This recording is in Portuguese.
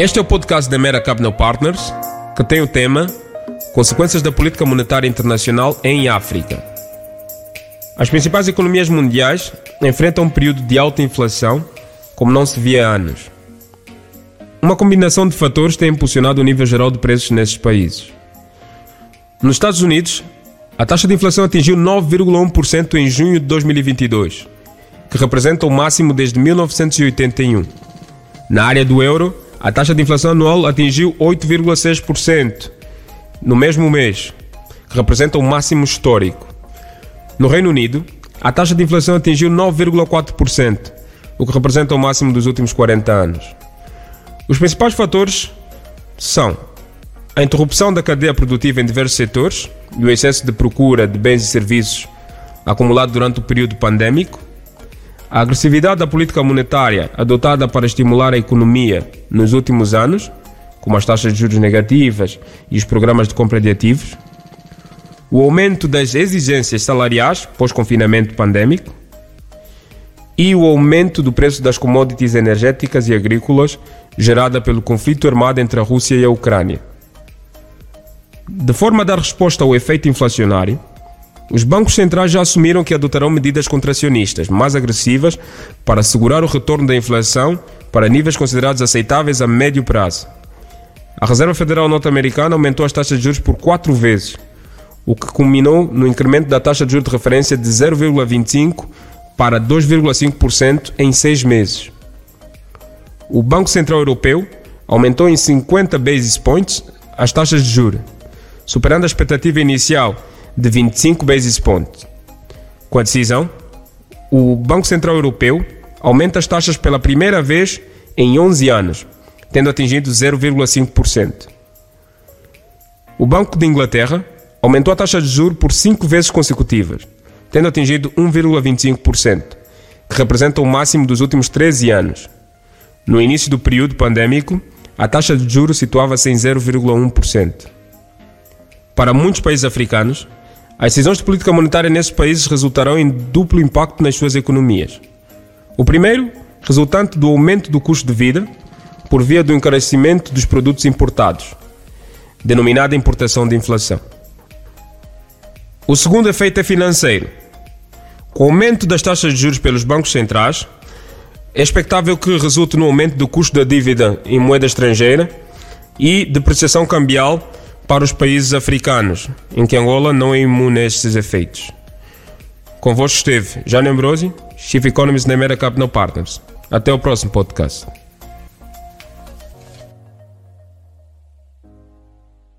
Este é o podcast da Mera Capital Partners, que tem o tema Consequências da Política Monetária Internacional em África. As principais economias mundiais enfrentam um período de alta inflação como não se via há anos. Uma combinação de fatores tem impulsionado o nível geral de preços nesses países. Nos Estados Unidos, a taxa de inflação atingiu 9,1% em junho de 2022, que representa o máximo desde 1981. Na área do euro, a taxa de inflação anual atingiu 8,6% no mesmo mês, que representa o máximo histórico. No Reino Unido, a taxa de inflação atingiu 9,4%, o que representa o máximo dos últimos 40 anos. Os principais fatores são a interrupção da cadeia produtiva em diversos setores e o excesso de procura de bens e serviços acumulado durante o período pandêmico, a agressividade da política monetária adotada para estimular a economia nos últimos anos, como as taxas de juros negativas e os programas de compra de ativos, o aumento das exigências salariais pós-confinamento pandêmico e o aumento do preço das commodities energéticas e agrícolas gerada pelo conflito armado entre a Rússia e a Ucrânia. De forma a dar resposta ao efeito inflacionário, os bancos centrais já assumiram que adotarão medidas contracionistas mais agressivas para assegurar o retorno da inflação para níveis considerados aceitáveis a médio prazo. A Reserva Federal Norte-Americana aumentou as taxas de juros por quatro vezes, o que culminou no incremento da taxa de juros de referência de 0,25% para 2,5% em seis meses. O Banco Central Europeu aumentou em 50 basis points as taxas de juros, superando a expectativa inicial de 25 basis points. Com a decisão, o Banco Central Europeu aumenta as taxas pela primeira vez em 11 anos, tendo atingido 0,5%. O Banco de Inglaterra aumentou a taxa de juros por cinco vezes consecutivas, tendo atingido 1,25%, que representa o máximo dos últimos 13 anos. No início do período pandêmico, a taxa de juros situava-se em 0,1%. Para muitos países africanos, as decisões de política monetária nesses países resultarão em duplo impacto nas suas economias. O primeiro, resultante do aumento do custo de vida, por via do encarecimento dos produtos importados, denominada importação de inflação. O segundo efeito é financeiro. Com o aumento das taxas de juros pelos bancos centrais, é expectável que resulte no aumento do custo da dívida em moeda estrangeira e depreciação cambial para os países africanos, em que Angola não é imune a estes efeitos. Convosco esteve Jânio Ambrosi, Chief Economist na Mera Capital Partners. Até o próximo podcast.